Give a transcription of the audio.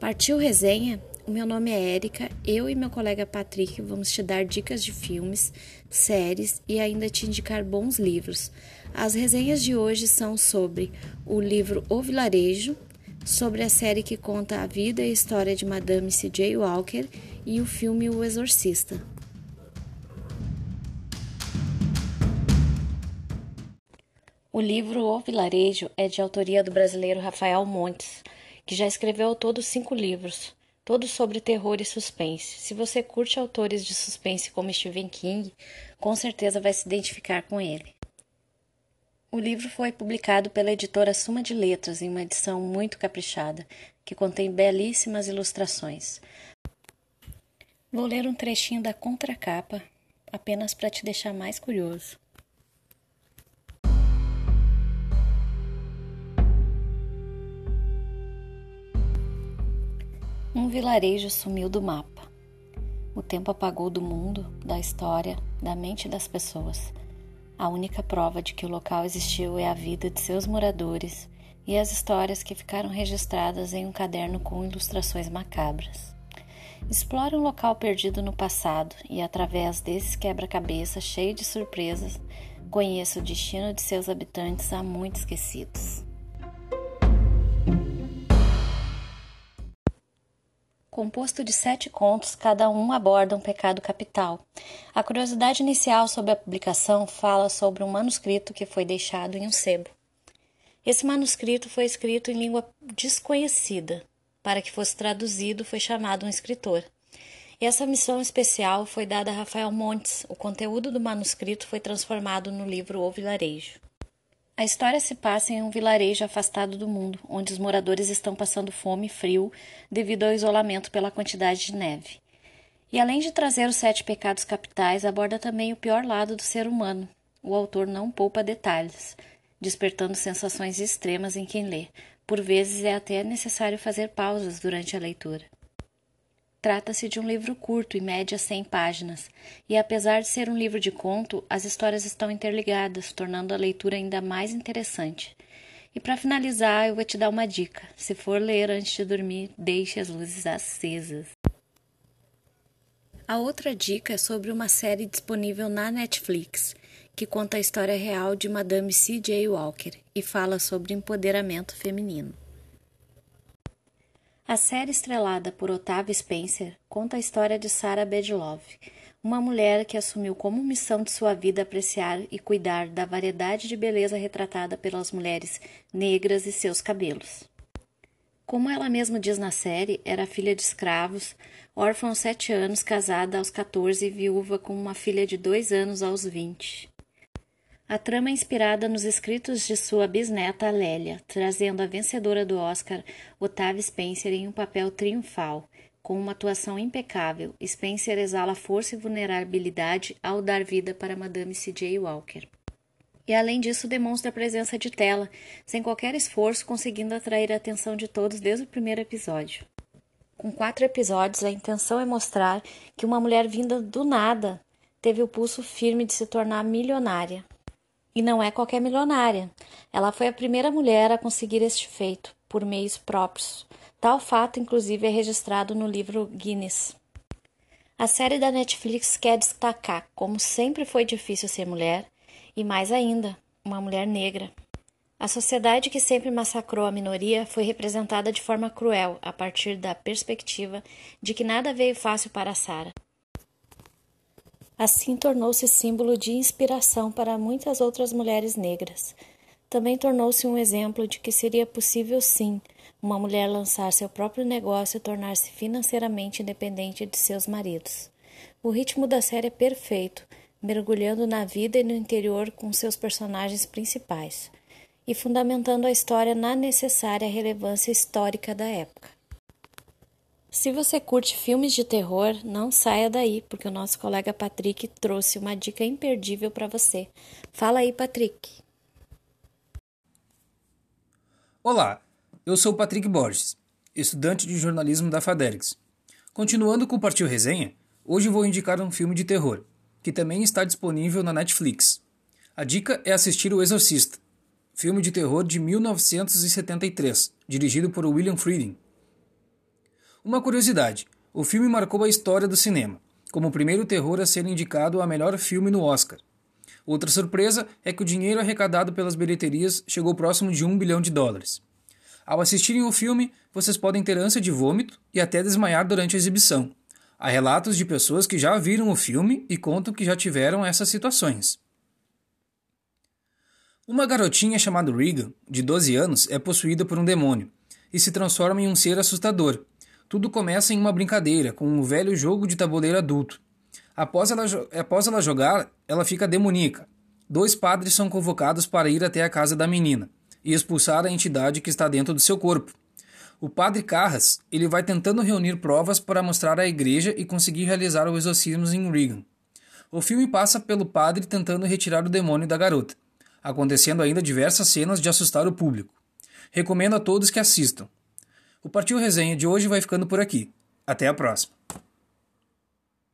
Partiu resenha? O meu nome é Érica, eu e meu colega Patrick vamos te dar dicas de filmes, séries e ainda te indicar bons livros. As resenhas de hoje são sobre o livro O Vilarejo, sobre a série que conta a vida e história de Madame C.J. Walker e o filme O Exorcista. O livro O Vilarejo é de autoria do brasileiro Rafael Montes que já escreveu ao todo cinco livros, todos sobre terror e suspense. Se você curte autores de suspense como Stephen King, com certeza vai se identificar com ele. O livro foi publicado pela editora Suma de Letras em uma edição muito caprichada, que contém belíssimas ilustrações. Vou ler um trechinho da contracapa, apenas para te deixar mais curioso. Um vilarejo sumiu do mapa. O tempo apagou do mundo, da história, da mente das pessoas. A única prova de que o local existiu é a vida de seus moradores e as histórias que ficaram registradas em um caderno com ilustrações macabras. Explore um local perdido no passado e, através desse quebra-cabeça cheio de surpresas, conheça o destino de seus habitantes há muito esquecidos. Composto de sete contos, cada um aborda um pecado capital. A curiosidade inicial sobre a publicação fala sobre um manuscrito que foi deixado em um sebo. Esse manuscrito foi escrito em língua desconhecida. Para que fosse traduzido, foi chamado um escritor. E essa missão especial foi dada a Rafael Montes. O conteúdo do manuscrito foi transformado no livro O Vilarejo. A história se passa em um vilarejo afastado do mundo, onde os moradores estão passando fome e frio devido ao isolamento pela quantidade de neve. E além de trazer os sete pecados capitais, aborda também o pior lado do ser humano. O autor não poupa detalhes, despertando sensações extremas em quem lê. Por vezes é até necessário fazer pausas durante a leitura. Trata-se de um livro curto, em média 100 páginas, e apesar de ser um livro de conto, as histórias estão interligadas, tornando a leitura ainda mais interessante. E para finalizar, eu vou te dar uma dica: se for ler antes de dormir, deixe as luzes acesas. A outra dica é sobre uma série disponível na Netflix, que conta a história real de Madame C.J. Walker e fala sobre empoderamento feminino. A série estrelada por Octavia Spencer conta a história de Sarah Bedlove, uma mulher que assumiu como missão de sua vida apreciar e cuidar da variedade de beleza retratada pelas mulheres negras e seus cabelos. Como ela mesma diz na série, era filha de escravos, órfã aos sete anos, casada aos 14 e viúva com uma filha de dois anos aos 20. A trama é inspirada nos escritos de sua bisneta Lélia, trazendo a vencedora do Oscar, Otávia Spencer, em um papel triunfal. Com uma atuação impecável, Spencer exala força e vulnerabilidade ao dar vida para Madame C.J. Walker. E além disso, demonstra a presença de tela, sem qualquer esforço, conseguindo atrair a atenção de todos desde o primeiro episódio. Com quatro episódios, a intenção é mostrar que uma mulher vinda do nada teve o pulso firme de se tornar milionária. E não é qualquer milionária. Ela foi a primeira mulher a conseguir este feito, por meios próprios. Tal fato, inclusive, é registrado no livro Guinness. A série da Netflix quer destacar como sempre foi difícil ser mulher e, mais ainda, uma mulher negra. A sociedade que sempre massacrou a minoria foi representada de forma cruel a partir da perspectiva de que nada veio fácil para Sarah. Assim tornou-se símbolo de inspiração para muitas outras mulheres negras. Também tornou-se um exemplo de que seria possível sim uma mulher lançar seu próprio negócio e tornar-se financeiramente independente de seus maridos. O ritmo da série é perfeito, mergulhando na vida e no interior com seus personagens principais e fundamentando a história na necessária relevância histórica da época. Se você curte filmes de terror, não saia daí, porque o nosso colega Patrick trouxe uma dica imperdível para você. Fala aí, Patrick. Olá, eu sou Patrick Borges, estudante de jornalismo da Fadergs. Continuando com o Partiu Resenha, hoje vou indicar um filme de terror, que também está disponível na Netflix. A dica é assistir O Exorcista, filme de terror de 1973, dirigido por William Friedkin. Uma curiosidade: o filme marcou a história do cinema, como o primeiro terror a ser indicado a melhor filme no Oscar. Outra surpresa é que o dinheiro arrecadado pelas bilheterias chegou próximo de um bilhão de dólares. Ao assistirem o filme, vocês podem ter ânsia de vômito e até desmaiar durante a exibição. Há relatos de pessoas que já viram o filme e contam que já tiveram essas situações. Uma garotinha chamada Regan, de 12 anos, é possuída por um demônio e se transforma em um ser assustador. Tudo começa em uma brincadeira, com um velho jogo de tabuleiro adulto. Após ela, após ela jogar, ela fica demoníaca. Dois padres são convocados para ir até a casa da menina e expulsar a entidade que está dentro do seu corpo. O padre Carras ele vai tentando reunir provas para mostrar à igreja e conseguir realizar o exorcismo em Regan. O filme passa pelo padre tentando retirar o demônio da garota acontecendo ainda diversas cenas de assustar o público. Recomendo a todos que assistam. O Partiu Resenha de hoje vai ficando por aqui. Até a próxima.